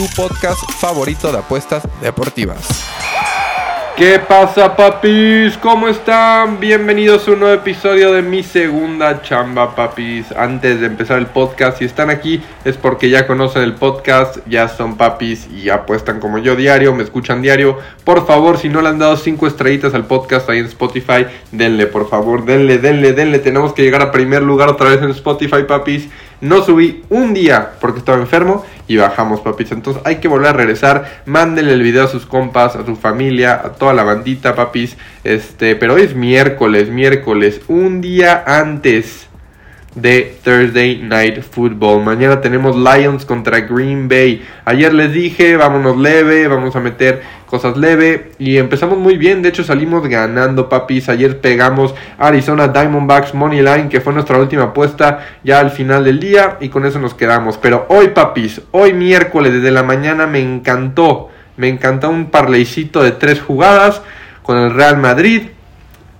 tu podcast favorito de apuestas deportivas. ¿Qué pasa, papis? ¿Cómo están? Bienvenidos a un nuevo episodio de Mi Segunda Chamba, papis. Antes de empezar el podcast, si están aquí es porque ya conocen el podcast, ya son papis y apuestan como yo diario, me escuchan diario. Por favor, si no le han dado 5 estrellitas al podcast ahí en Spotify, denle, por favor, denle, denle, denle. Tenemos que llegar a primer lugar otra vez en Spotify, papis. No subí un día porque estaba enfermo y bajamos, papis. Entonces hay que volver a regresar. Mándenle el video a sus compas, a su familia, a toda la bandita, papis. Este, pero hoy es miércoles, miércoles, un día antes de Thursday Night Football. Mañana tenemos Lions contra Green Bay. Ayer les dije, vámonos leve, vamos a meter cosas leve y empezamos muy bien. De hecho, salimos ganando, papis. Ayer pegamos Arizona Diamondbacks Money Line, que fue nuestra última apuesta ya al final del día y con eso nos quedamos. Pero hoy, papis, hoy miércoles desde la mañana me encantó. Me encantó un parleycito de tres jugadas con el Real Madrid,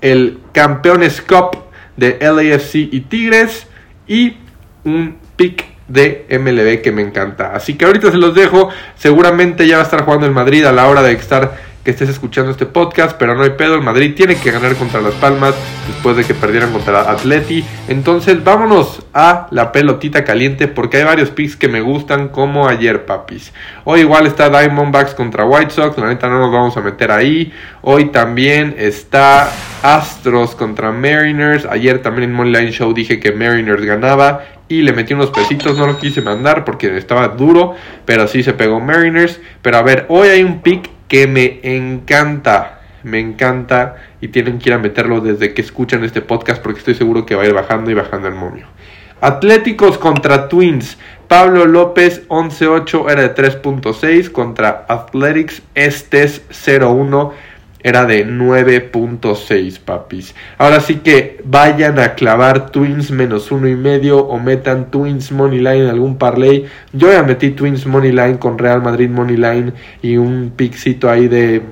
el Campeones Cup de LAFC y Tigres y un pick de MLB que me encanta. Así que ahorita se los dejo. Seguramente ya va a estar jugando el Madrid a la hora de estar que estés escuchando este podcast, pero no hay pedo, el Madrid tiene que ganar contra Las Palmas después de que perdieran contra Atleti. Entonces, vámonos a la pelotita caliente porque hay varios picks que me gustan como ayer, papis. Hoy igual está Diamondbacks contra White Sox, la neta no nos vamos a meter ahí. Hoy también está Astros contra Mariners. Ayer también en Moneyline Show dije que Mariners ganaba y le metí unos pesitos, no lo quise mandar porque estaba duro, pero sí se pegó Mariners. Pero a ver, hoy hay un pick que me encanta, me encanta y tienen que ir a meterlo desde que escuchan este podcast porque estoy seguro que va a ir bajando y bajando el momio. Atléticos contra Twins. Pablo López 11-8 era de 3.6 contra Athletics Estes 0-1 era de 9.6 papis. Ahora sí que vayan a clavar Twins menos uno y medio o metan Twins Money Line en algún parlay. Yo ya metí Twins Money Line con Real Madrid Money Line y un pixito ahí de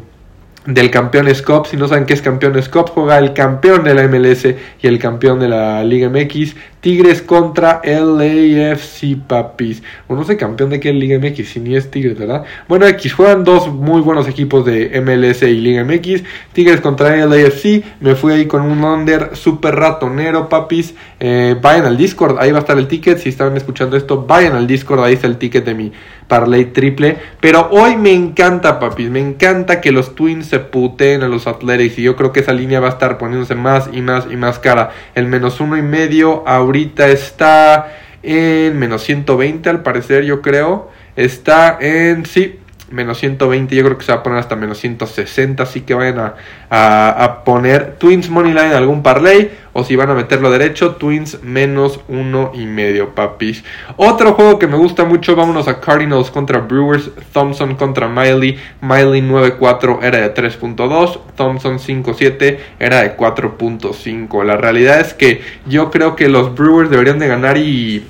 del campeón Cup. Si no saben qué es campeón Cup, juega el campeón de la MLS y el campeón de la Liga MX. Tigres contra LAFC Papis. O no sé campeón de qué Liga MX, si ni es Tigres, ¿verdad? Bueno, X juegan dos muy buenos equipos de MLS y Liga MX. Tigres contra LAFC. Me fui ahí con un under super ratonero, papis. Eh, vayan al Discord, ahí va a estar el ticket. Si estaban escuchando esto, vayan al Discord, ahí está el ticket de mi parlay triple. Pero hoy me encanta, papis. Me encanta que los Twins se puteen a los Athletics. Y yo creo que esa línea va a estar poniéndose más y más y más cara. El menos uno y medio ahorita ahorita está en menos 120 al parecer, yo creo. Está en, sí, menos 120, yo creo que se va a poner hasta menos 160, así que vayan a, poner Twins Moneyline en algún parlay, o si van a meterlo derecho, Twins menos uno y medio, papis. Otro juego que me gusta mucho, vámonos a Cardinals contra Brewers, Thompson contra Miley, Miley 9-4 era de 3.2, Thompson 5-7 era de 4.5. La realidad es que yo creo que los Brewers deberían de ganar y...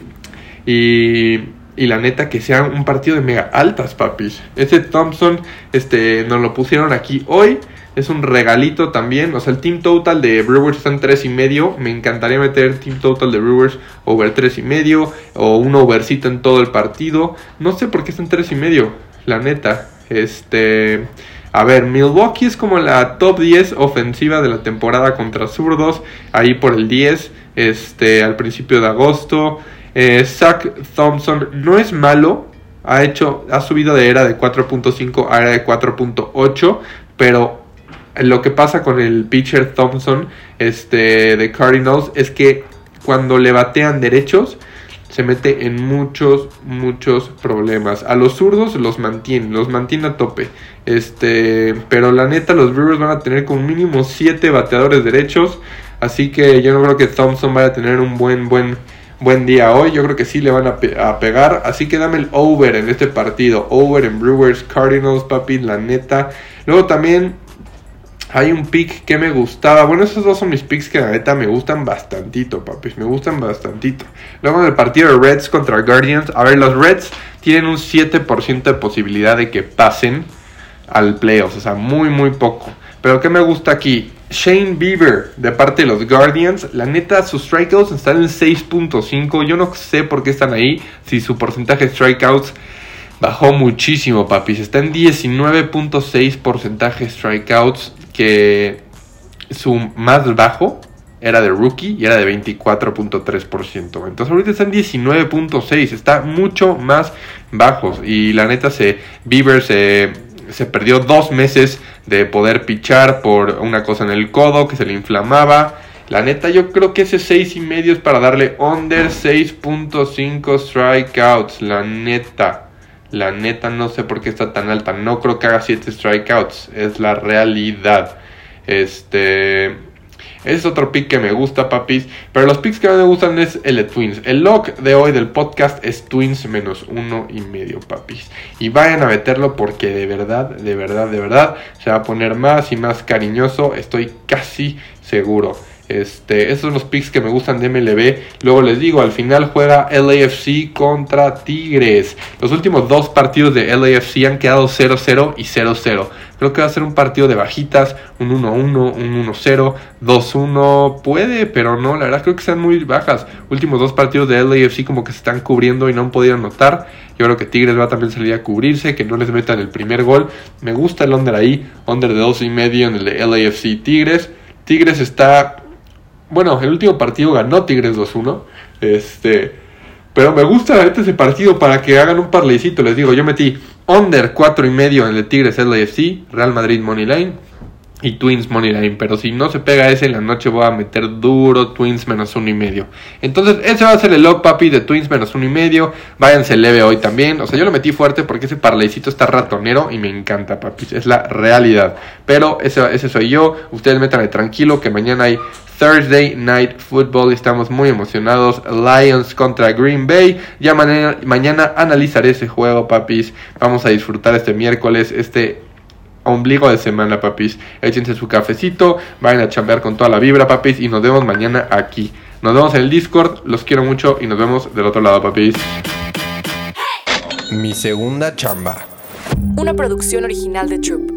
y y la neta que sea un partido de mega altas, papis. Ese Thompson, este, nos lo pusieron aquí hoy. Es un regalito también. O sea, el team total de Brewers está en 3 y medio. Me encantaría meter team total de Brewers over 3 y medio. O un overcito en todo el partido. No sé por qué está en 3 y medio. La neta. Este. A ver, Milwaukee es como la top 10 ofensiva de la temporada contra zurdos. Ahí por el 10. Este. Al principio de agosto. Eh, Zach Thompson no es malo, ha hecho, ha subido de era de 4.5 a era de 4.8, pero lo que pasa con el pitcher Thompson este, de Cardinals es que cuando le batean derechos se mete en muchos, muchos problemas. A los zurdos los mantiene, los mantiene a tope. Este, pero la neta, los Brewers van a tener con mínimo 7 bateadores derechos. Así que yo no creo que Thompson vaya a tener un buen, buen buen día hoy. Yo creo que sí le van a, a, pegar. Así que dame el over en este partido. Over en Brewers Cardinals, papi, la neta. Luego también hay un pick que me gustaba. Bueno, esos dos son mis picks que la neta me gustan bastantito, papis. Me gustan bastantito. Luego en el partido de Reds contra Guardians. A ver, los Reds tienen un 7% de posibilidad de que pasen al playoffs. O sea, muy, muy poco. Pero ¿qué me gusta aquí? Shane Bieber de parte de los Guardians. La neta, sus strikeouts están en 6.5. Yo no sé por qué están ahí. Si su porcentaje de strikeouts bajó muchísimo, papis. Está en 19.6 porcentaje de strikeouts que su más bajo era de rookie y era de 24.3%. Entonces ahorita está en 19.6, está mucho más bajos. Y la neta, se, Bieber se, se perdió dos meses de poder pichar por una cosa en el codo que se le inflamaba. La neta, yo creo que ese 6 y medio es para darle under 6.5 strikeouts. La neta. La neta no sé por qué está tan alta. No creo que haga 7 strikeouts. Es la realidad. Este. Es otro pick que me gusta, papis. Pero los picks que más me gustan es el de Twins. El log de hoy del podcast es Twins menos uno y medio, papis. Y vayan a meterlo porque de verdad, de verdad, de verdad se va a poner más y más cariñoso. Estoy casi seguro. Este, esos son los picks que me gustan de MLB. Luego les digo, al final juega LAFC contra Tigres. Los últimos dos partidos de LAFC han quedado 0-0 y 0-0. Creo que va a ser un partido de bajitas, un 1-1, un 1-0, 2-1. Puede, pero no, la verdad creo que sean muy bajas. Últimos dos partidos de LAFC como que se están cubriendo y no han podido anotar. Yo creo que Tigres va a también salir a cubrirse, que no les metan el primer gol. Me gusta el under ahí, under de 2 y medio en el de LAFC Tigres. Tigres está bueno, el último partido ganó Tigres 2-1. Este. Pero me gusta ese partido para que hagan un parleycito. Les digo, yo metí under 4 y medio en el Tigres LAFC, Real Madrid Money Line y Twins Money Line. Pero si no se pega ese en la noche, voy a meter duro Twins menos uno y medio. Entonces, ese va a ser el log papi de Twins menos uno y medio. Váyanse leve hoy también. O sea, yo lo metí fuerte porque ese parleycito está ratonero y me encanta, papi. Es la realidad. Pero ese, ese soy yo. Ustedes métanle tranquilo que mañana hay Thursday Night Football. Estamos muy emocionados. Lions contra Green Bay. Ya mañana, analizaré ese juego, papis. Vamos a disfrutar este miércoles, este ombligo de semana, papis. Échense su cafecito, vayan a chambear con toda la vibra, papis. Y nos vemos mañana aquí. Nos vemos en el Discord. Los quiero mucho y nos vemos del otro lado, papis. Mi segunda chamba. Una producción original de Troop.